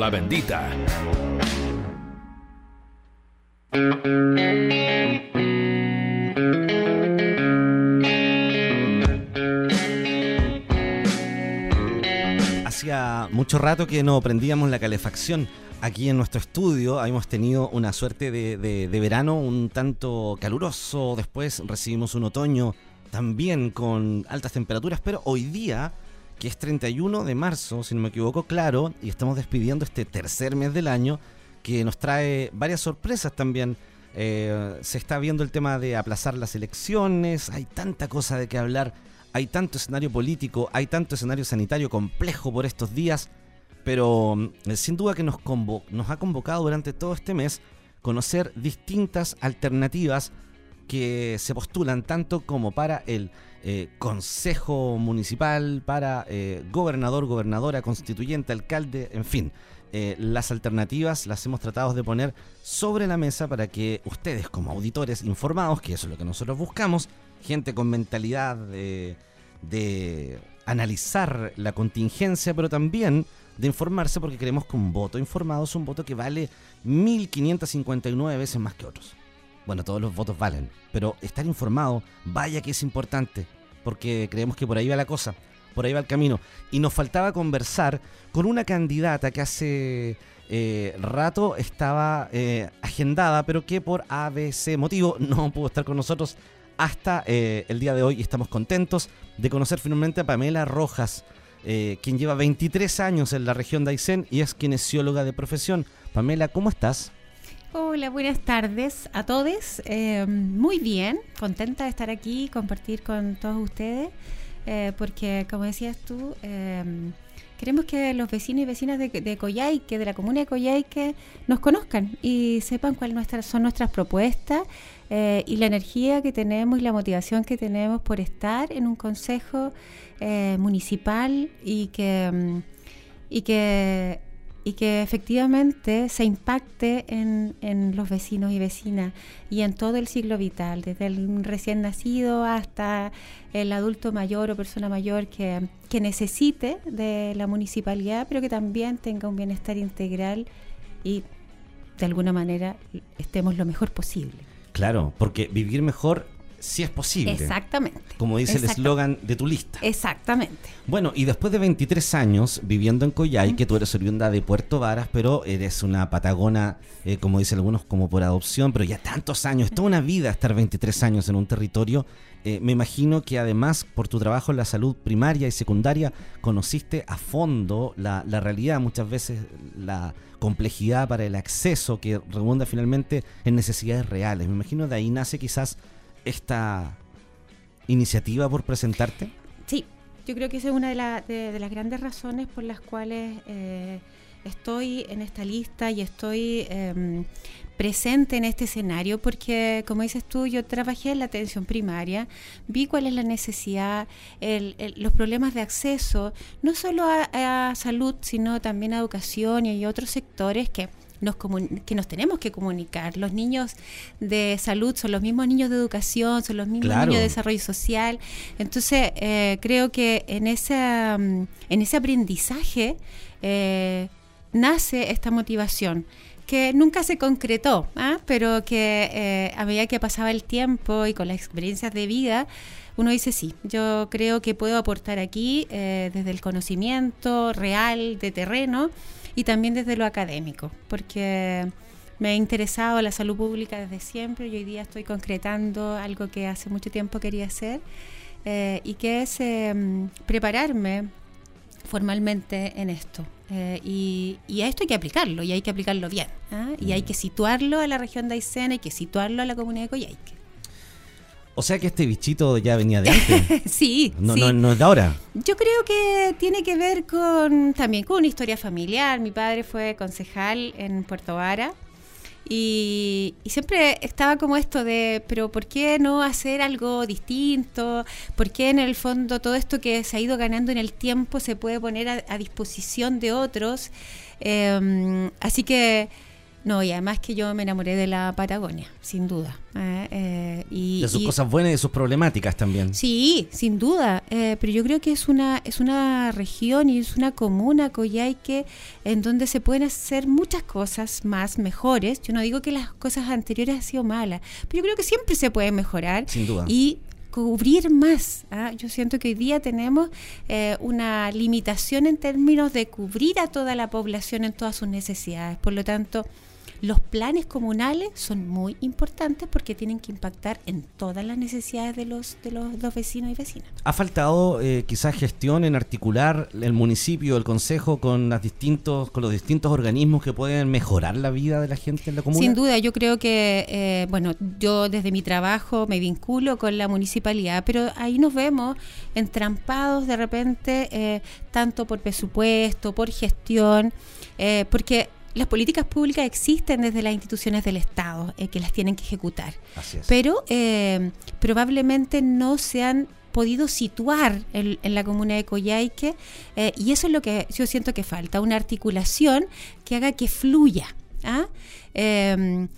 La bendita. Hacía mucho rato que no prendíamos la calefacción. Aquí en nuestro estudio hemos tenido una suerte de, de- de verano un tanto caluroso. Después recibimos un otoño también con altas temperaturas. Pero hoy día, que es 31 de marzo, si no me equivoco, claro, y estamos despidiendo este tercer mes del año, que nos trae varias sorpresas también. Eh, se está viendo el tema de aplazar las elecciones, hay tanta cosa de qué hablar, hay tanto escenario político, hay tanto escenario sanitario complejo por estos días, pero mm, sin duda que nos ha convocado durante todo este mes conocer distintas alternativas que se postulan tanto como para el eh, Consejo Municipal, para eh, gobernador, gobernadora, constituyente, alcalde, en fin. Eh, las alternativas las hemos tratado de poner sobre la mesa para que ustedes como auditores informados, que eso es lo que nosotros buscamos, gente con mentalidad de, de analizar la contingencia, pero también de informarse porque creemos que un voto informado es un voto que vale 1559 veces más que otros. Bueno, todos los votos valen, pero estar informado, vaya que es importante, porque creemos que por ahí va la cosa, por ahí va el camino. Y nos faltaba conversar con una candidata que hace eh, rato estaba eh, agendada, pero que por ABC motivo no pudo estar con nosotros hasta eh, el día de hoy. Y estamos contentos de conocer finalmente a Pamela Rojas, eh, quien lleva 23 años en la región de Aysén y es kinesióloga de profesión. Pamela, ¿cómo estás? Hola, buenas tardes a todos. Eh, muy bien, contenta de estar aquí, compartir con todos ustedes, eh, porque como decías tú, eh, queremos que los vecinos y vecinas de, de Coyhaique, de la comuna de Coyhaique, nos conozcan y sepan cuáles son nuestras propuestas eh, y la energía que tenemos y la motivación que tenemos por estar en un consejo municipal y que, mm, y que y que efectivamente se impacte en, en los vecinos y vecinas y en todo el ciclo vital, desde el recién nacido hasta el adulto mayor o persona mayor que, que necesite de la municipalidad, pero que también tenga un bienestar integral y de alguna manera estemos lo mejor posible. Claro, porque vivir mejor sí es posible. Exactamente. Como dice el eslogan de tu lista. Exactamente. Bueno, y después de 23 años viviendo en Coyhai, que tú eres oriunda de Puerto Varas, pero eres una patagona, eh, como dicen algunos, como por adopción, pero ya tantos años, toda una vida estar 23 años en un territorio. eh, me imagino que además por tu trabajo en la salud primaria y secundaria conociste a fondo la, la realidad, muchas veces la complejidad para el acceso que redunda finalmente en necesidades reales. Me imagino de ahí nace quizás esta iniciativa por presentarte. Sí, yo creo que esa es una de, la- de- de las grandes razones por las cuales eh, estoy en esta lista y estoy em, presente en este escenario, porque como dices tú, yo trabajé en la atención primaria, vi cuál es la necesidad, los problemas de acceso, no solo a, a salud, sino también a educación y otros sectores que nos que nos tenemos que comunicar. Los niños de salud son los mismos niños de educación, son los mismos Claro. niños de desarrollo social. Entonces, eh, creo que en ese, mm, en ese aprendizaje eh, nace esta motivación que nunca se concretó, ¿ah? pero que eh, a medida que pasaba el tiempo y con las experiencias de vida, uno dice sí, yo creo que puedo aportar aquí eh, desde el conocimiento real de terreno y también desde lo académico, porque me ha interesado la salud pública desde siempre y hoy día estoy concretando algo que hace mucho tiempo quería hacer eh, y que es eh, prepararme formalmente en esto. Eh, y, y a esto hay que aplicarlo y hay que aplicarlo bien. ¿ah? Y hay que situarlo a la región de Aysén, hay que situarlo a la comunidad de Coyhaique. O sea que este bichito ya venía de antes. sí, No, sí. no, no es de ahora. Yo creo que tiene que ver con también con una historia familiar. Mi padre fue concejal en Puerto Vara y, y siempre estaba como esto de, pero ¿por qué no hacer algo distinto? ¿Por qué en el fondo todo esto que se ha ido ganando en el tiempo se puede poner a, a disposición de otros? Eh, así que No, y además que yo me enamoré de la Patagonia, sin duda. ¿eh? Eh, y, de sus cosas buenas y de sus problemáticas también. Sí, sin duda. Eh, pero yo creo que es una, es una región y es una comuna, Coyhaique, en donde se pueden hacer muchas cosas más mejores. Yo no digo que las cosas anteriores han sido malas, pero yo creo que siempre se puede mejorar. Sin duda. Y cubrir más. ¿ah? Yo siento que hoy día tenemos eh, una limitación en términos de cubrir a toda la población en todas sus necesidades. Por lo tanto, los planes comunales son muy importantes porque tienen que impactar en todas las necesidades de los, de los, vecinos y vecinas. ¿Ha faltado eh, quizás gestión en articular el municipio, el consejo con, las distintos, con los distintos organismos que pueden mejorar la vida de la gente en la comuna? Sin duda, yo creo que, eh, bueno, yo desde mi trabajo me vinculo con la municipalidad, pero ahí nos vemos entrampados de repente, eh, tanto por presupuesto, por gestión, porque las políticas públicas existen desde las instituciones del Estado, eh, que las tienen que ejecutar. Pero eh, probablemente no se han podido situar en, la comuna de Coyhaique eh, y eso es lo que yo siento que falta, una articulación que haga que fluya. ¿ah? Em,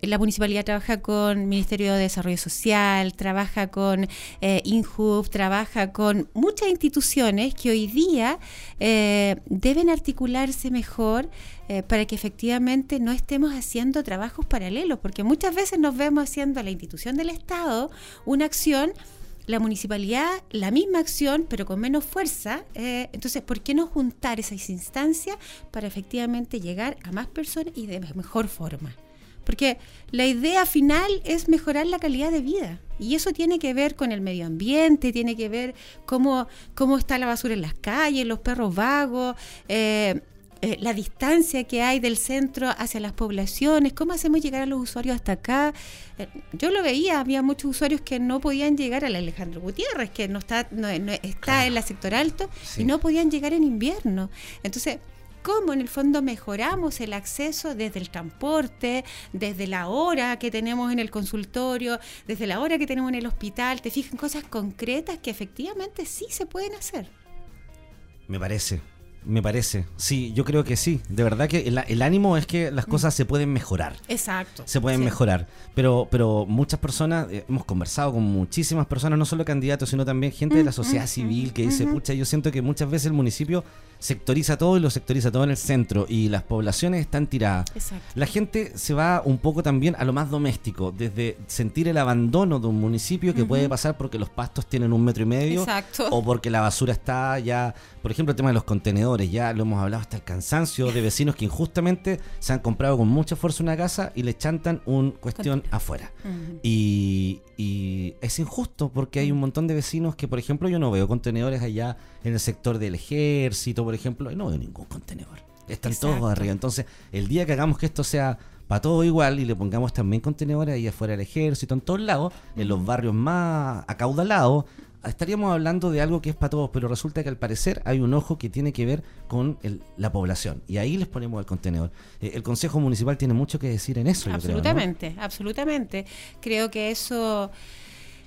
la municipalidad trabaja con Ministerio de Desarrollo Social, trabaja con eh, INJUV, trabaja con muchas instituciones que hoy día eh, deben articularse mejor eh, para que efectivamente no estemos haciendo trabajos paralelos, porque muchas veces nos vemos haciendo a la institución del Estado una acción la municipalidad la misma acción, pero con menos fuerza. Eh, entonces, ¿por qué no juntar esas instancias para efectivamente llegar a más personas y de mejor forma? Porque la idea final es mejorar la calidad de vida. Y eso tiene que ver con el medio ambiente, tiene que ver cómo, cómo está la basura en las calles, los perros vagos, eh, eh, la distancia que hay del centro hacia las poblaciones, cómo hacemos llegar a los usuarios hasta acá. Eh, yo lo veía, había muchos usuarios que no podían llegar al Alejandro Gutiérrez, que no está, no, está en la sector alto, y no podían llegar en invierno. Entonces, cómo en el fondo mejoramos el acceso desde el transporte, desde la hora que tenemos en el consultorio, desde la hora que tenemos en el hospital, te fijas cosas concretas que efectivamente sí se pueden hacer. Me parece, me parece, sí, yo creo que sí. De verdad que el, ánimo es que las mm. cosas se pueden mejorar. Exacto. Se pueden mejorar. Pero, pero muchas personas, eh, hemos conversado con muchísimas personas, no solo candidatos, sino también gente de la mm, sociedad mm, civil que dice, pucha, yo siento que muchas veces el municipio sectoriza todo y lo sectoriza todo en el centro y las poblaciones están tiradas. La gente se va un poco también a lo más doméstico, desde sentir el abandono de un municipio que puede pasar porque los pastos tienen un metro y medio o porque la basura está ya, por ejemplo, el tema de los contenedores, ya lo hemos hablado hasta el cansancio de vecinos que injustamente se han comprado con mucha fuerza una casa y le chantan un cuestión afuera. y, y es injusto porque hay un montón de vecinos que, por ejemplo, yo no veo contenedores allá en el sector del ejército, por ejemplo, y no veo ningún contenedor. Están todos arriba. Entonces, el día que hagamos que esto sea para todo igual y le pongamos también contenedores ahí afuera del ejército, en todos lados, en los barrios más acaudalados, estaríamos hablando de algo que es para todos, pero resulta que al parecer hay un ojo que tiene que ver con la población y ahí les ponemos el contenedor. Eh, el Consejo Municipal tiene mucho que decir en eso. Absolutamente, absolutamente. Creo que eso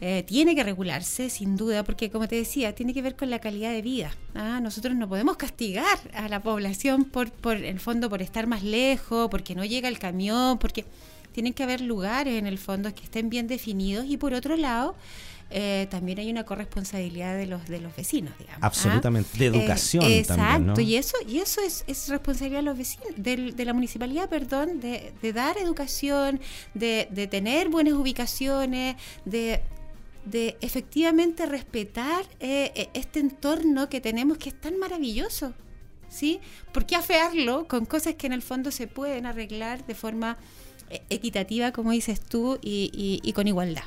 eh, tiene que regularse, sin duda, porque como te decía, tiene que ver con la calidad de vida. ¿ah? Nosotros no podemos castigar a la población por, por, el fondo, por estar más lejos, porque no llega el camión, porque tienen que haber lugares en el fondo que estén bien definidos y por otro lado, eh, también hay una corresponsabilidad de los de los vecinos, digamos. ¿ah? Absolutamente, de educación exacto, también, ¿no? y eso y eso es, es responsabilidad de los vecinos, de, la municipalidad, perdón, de, de dar educación, de, de tener buenas ubicaciones, de de efectivamente respetar eh, eh, este entorno que tenemos que es tan maravilloso. ¿Sí? ¿Por qué afearlo con cosas que en el fondo se pueden arreglar de forma equitativa, como dices tú, y, y con igualdad?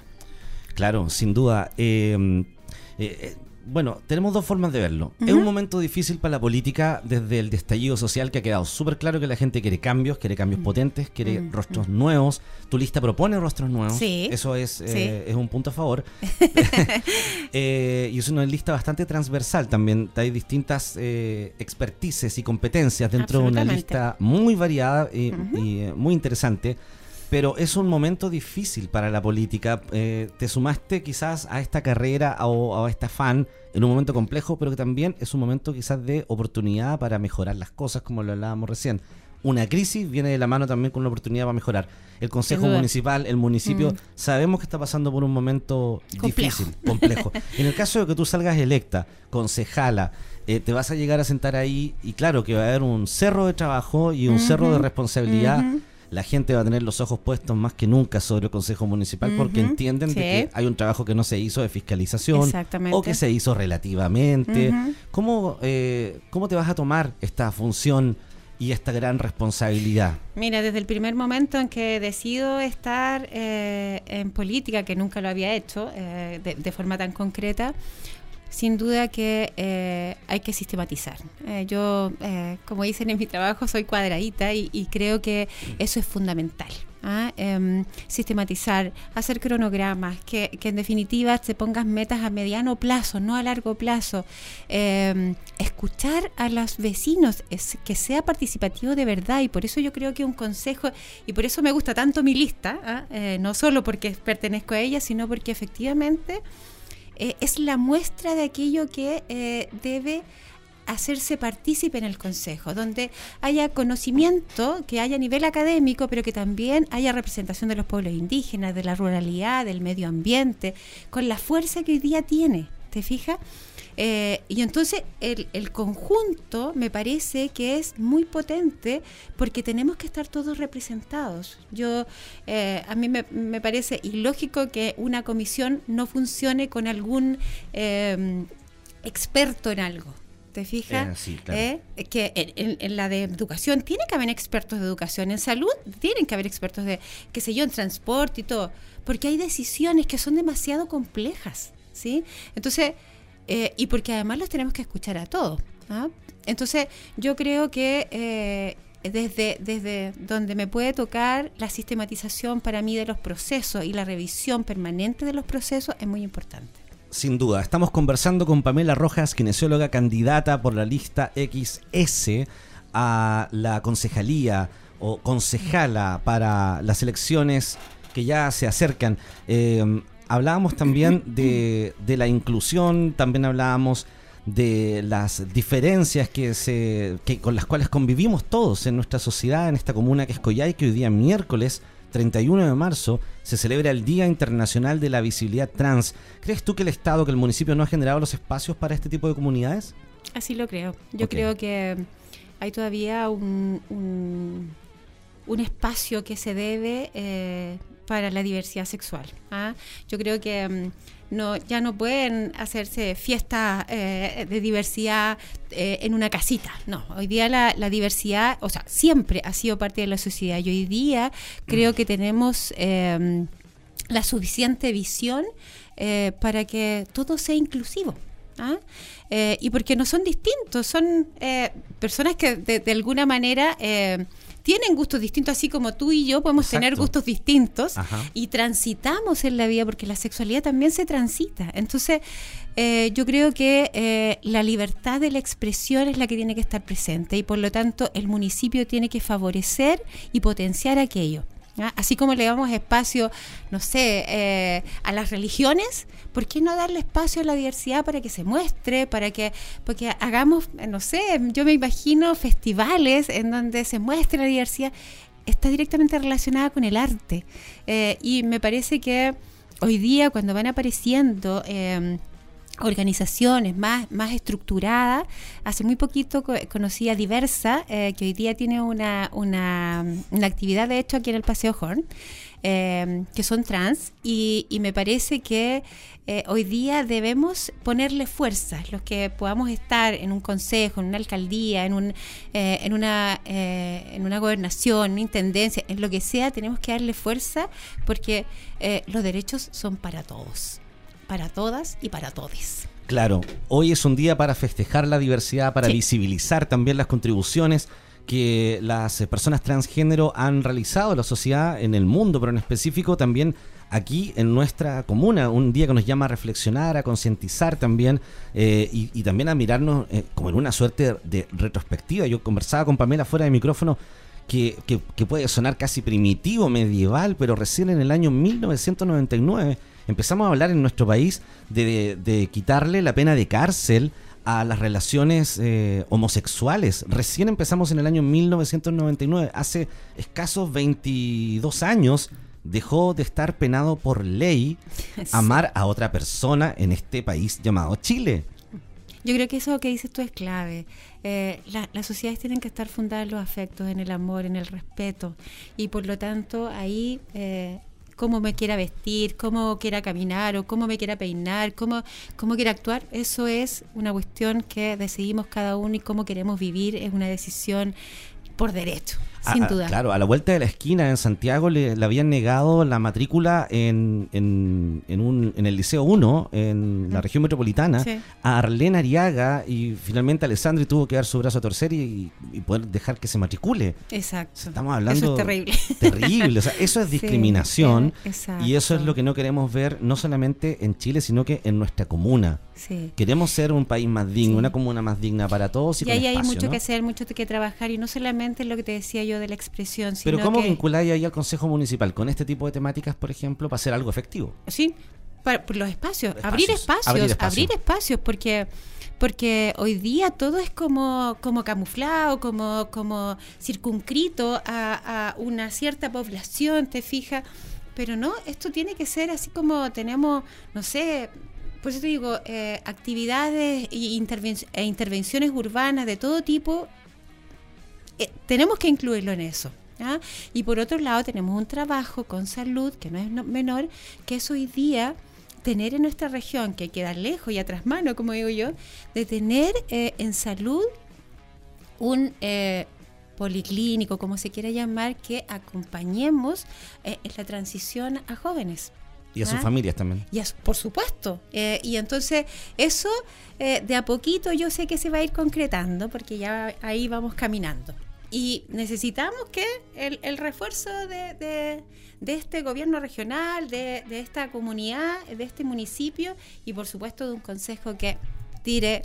Claro, sin duda. Em, eh, eh, bueno, tenemos dos formas de verlo. Es un momento difícil para la política desde el destallido social que ha quedado súper claro que la gente quiere cambios, quiere cambios potentes, quiere rostros nuevos. Tu lista propone rostros nuevos. Sí. Eso es, eh, es un punto a favor. y es una lista bastante transversal también. Hay distintas expertices y competencias dentro de una lista muy variada y muy interesante pero es un momento difícil para la política. Eh, te sumaste quizás a esta carrera o a, este afán en un momento complejo, pero que también es un momento quizás de oportunidad para mejorar las cosas, como lo hablábamos recién. una crisis viene de la mano también con una oportunidad para mejorar. El Consejo Municipal, el municipio, mm. sabemos que está pasando por un momento difícil, complejo. en el caso de que tú salgas electa, concejala, eh, te vas a llegar a sentar ahí y claro que va a haber un cerro de trabajo y un cerro de responsabilidad. La gente va a tener los ojos puestos más que nunca sobre el Consejo Municipal porque entienden que hay un trabajo que no se hizo de fiscalización o que se hizo relativamente. ¿Cómo, eh, ¿Cómo te vas a tomar esta función? y esta gran responsabilidad? Mira, desde el primer momento en que decido estar eh, en política, que nunca lo había hecho eh, de, forma tan concreta, sin duda que eh, hay que sistematizar. yo, como dicen en mi trabajo, soy cuadradita y creo que eso es fundamental. ¿ah? Em, sistematizar, hacer cronogramas, que, en definitiva te pongas metas a mediano plazo, no a largo plazo, em, escuchar a los vecinos, es, que sea participativo de verdad y por eso yo creo que un consejo, y por eso me gusta tanto mi lista, ¿ah? eh, no solo porque pertenezco a ella, sino porque efectivamente eh, es la muestra de aquello que eh, debe hacerse partícipe en el Consejo, donde haya conocimiento, que haya a nivel académico, pero que también haya representación de los pueblos indígenas, de la ruralidad, del medio ambiente, con la fuerza que hoy día tiene, ¿te fijas? Eh, y entonces el, conjunto me parece que es muy potente porque tenemos que estar todos representados. Yo eh, a mí me, me, parece ilógico que una comisión no funcione con algún eh, experto en algo. ¿te fijas? Eh, eh, que en, la de educación tiene que haber expertos de educación, en salud tienen que haber expertos de, qué sé yo, en transporte y todo, porque hay decisiones que son demasiado complejas, ¿sí? Entonces, eh, y porque además los tenemos que escuchar a todos. ¿ah? Entonces, yo creo que desde, desde donde me puede tocar la sistematización para mí de los procesos y la revisión permanente de los procesos es muy importante. Sin duda, estamos conversando con Pamela Rojas, kinesióloga candidata por la lista XS a la concejalía o concejala para las elecciones que ya se acercan. Eh, hablábamos también de, la inclusión, también hablábamos de las diferencias que se que, con las cuales convivimos todos en nuestra sociedad, en esta comuna que es Coyay, que hoy día miércoles 31 de marzo se celebra el Día Internacional de la Visibilidad Trans. ¿Crees tú que el Estado, que el municipio no ha generado los espacios para este tipo de comunidades? Así lo creo. Yo creo que hay todavía un, un, espacio que se debe eh, para la diversidad sexual. ¿ah? Yo creo que mm, no, ya no pueden hacerse fiestas eh, de diversidad eh, en una casita. No, hoy día la, diversidad, o sea, siempre ha sido parte de la sociedad y hoy día creo que tenemos em, la suficiente visión eh, para que todo sea inclusivo. ¿ah? y porque no son distintos, son personas que de, alguna manera tienen gustos distintos, así como tú y yo podemos tener gustos distintos y transitamos en la vida porque la sexualidad también se transita. Entonces, eh, yo creo que eh, la libertad de la expresión es la que tiene que estar presente y por lo tanto el municipio tiene que favorecer y potenciar aquello. Así como le damos espacio, no sé, eh, a las religiones, ¿por qué no darle espacio a la diversidad para que se muestre, para que, porque hagamos, no sé, yo me imagino festivales en donde se muestre la diversidad, está directamente relacionada con el arte. Eh, y me parece que hoy día cuando van apareciendo... Eh, organizaciones más, más estructuradas. Hace muy poquito conocí a Diversa, eh, que hoy día tiene una, una, una, actividad, de hecho, aquí en el Paseo Horn, eh, que son trans, y, y me parece que eh, hoy día debemos ponerle fuerzas, los que podamos estar en un consejo, en una alcaldía, en, un, en, una, en una gobernación, una intendencia, en lo que sea, tenemos que darle fuerza porque los derechos son para todos para todas y para todos. Claro, hoy es un día para festejar la diversidad, para visibilizar también las contribuciones que las personas transgénero han realizado en la sociedad, en el mundo, pero en específico también aquí en nuestra comuna, un día que nos llama a reflexionar, a concientizar también eh, y, también a mirarnos eh, como en una suerte de retrospectiva. Yo conversaba con Pamela fuera de micrófono que, que, que puede sonar casi primitivo, medieval, pero recién en el año 1999 empezamos a hablar en nuestro país de, quitarle la pena de cárcel a las relaciones eh, homosexuales. Recién empezamos en el año 1999, hace escasos 22 años dejó de estar penado por ley amar a otra persona en este país llamado Chile. Yo creo que eso que dices tú es clave. Eh, las sociedades tienen que estar fundadas en los afectos, en el amor, en el respeto. Y por lo tanto, ahí eh, cómo me quiera vestir, cómo quiera caminar o cómo me quiera peinar, cómo, cómo quiera actuar, eso es una cuestión que decidimos cada uno y cómo queremos vivir, es una decisión por derecho. Sin duda. claro, a la vuelta de la esquina en Santiago le, habían negado la matrícula en, en, en, un, en el Liceo 1, en la región metropolitana, a Arlene Ariaga y finalmente Alessandri tuvo que dar su brazo a torcer y, poder dejar que se matricule. Exacto. Estamos hablando. Eso es terrible. Terrible. O sea, eso es discriminación y eso es lo que no queremos ver no solamente en Chile, sino que en nuestra comuna. Queremos ser un país más digno, una comuna más digna para todos. Y, y ahí hay mucho que hacer, mucho que trabajar y no solamente lo que te decía yo de la expresión. Pero ¿cómo vinculáis ahí al Consejo Municipal con este tipo de temáticas, por ejemplo, para hacer algo efectivo? Sí, por los espacios, abrir, espacios abrir espacios, porque porque hoy día todo es como, como camuflado, como, como circunscrito a, una cierta población, te fijas, pero no, esto tiene que ser así como tenemos, no sé, por eso te digo, eh, actividades e, e intervenciones urbanas de todo tipo eh, tenemos que incluirlo en eso. Y por otro lado tenemos un trabajo con salud, que no es menor, que es hoy día tener en nuestra región, que queda lejos y atrás mano, como digo yo, de tener eh, en salud un eh, policlínico, como se quiera llamar, que acompañemos en la transición a jóvenes. Y a sus familias también. Y por supuesto. y entonces eso de a poquito yo sé que se va a ir concretando porque ya ahí vamos caminando. Y necesitamos que el, refuerzo de, este gobierno regional, de, esta comunidad, de este municipio y por supuesto de un consejo que tire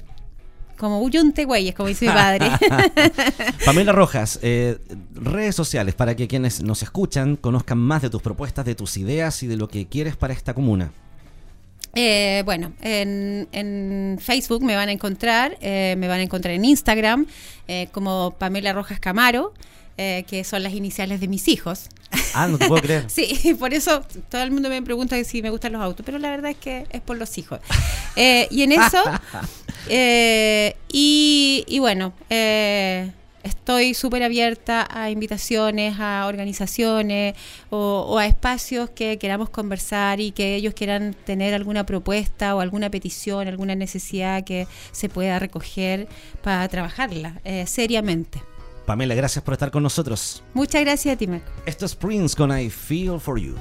como huyunte güeyes, como dice mi padre. Pamela Rojas, eh, redes sociales para que quienes nos escuchan conozcan más de tus propuestas, de tus ideas y de lo que quieres para esta comuna. Eh, bueno, en, Facebook me van a encontrar, eh, me van a encontrar en Instagram eh, como Pamela Rojas Camaro, que son las iniciales de mis hijos. Ah, no te puedo creer. sí, por eso todo el mundo me pregunta si me gustan los autos, pero la verdad es que es por los hijos. y en eso, y, y, bueno, estoy súper abierta a invitaciones, a organizaciones o, a espacios que queramos conversar y que ellos quieran tener alguna propuesta o alguna petición, alguna necesidad que se pueda recoger para trabajarla eh, seriamente. Pamela, gracias por estar con nosotros. Muchas gracias a ti, Esto es Prince con I Feel For You.